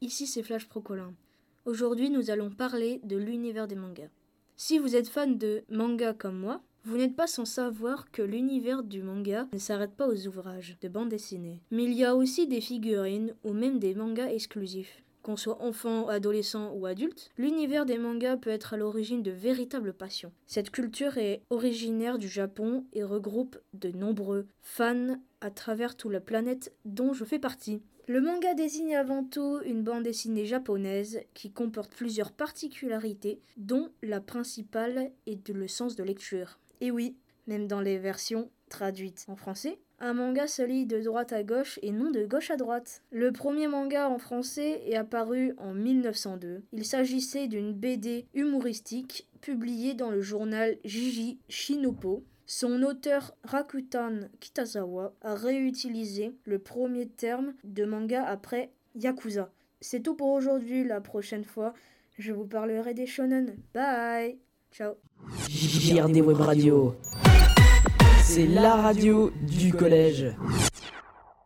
ici c'est Flash Procolin. Aujourd'hui nous allons parler de l'univers des mangas. Si vous êtes fan de manga comme moi, vous n'êtes pas sans savoir que l'univers du manga ne s'arrête pas aux ouvrages de bande dessinée. Mais il y a aussi des figurines ou même des mangas exclusifs. Qu'on soit enfant, adolescent ou adulte, l'univers des mangas peut être à l'origine de véritables passions. Cette culture est originaire du Japon et regroupe de nombreux fans à travers toute la planète dont je fais partie. Le manga désigne avant tout une bande dessinée japonaise qui comporte plusieurs particularités, dont la principale est le sens de lecture. Et oui, même dans les versions traduites en français, un manga se lit de droite à gauche et non de gauche à droite. Le premier manga en français est apparu en 1902. Il s'agissait d'une BD humoristique publiée dans le journal Jiji Shinopo. Son auteur Rakutan Kitazawa a réutilisé le premier terme de manga après Yakuza. C'est tout pour aujourd'hui. La prochaine fois, je vous parlerai des shonen. Bye Ciao JRD Web Radio. C'est la radio du collège.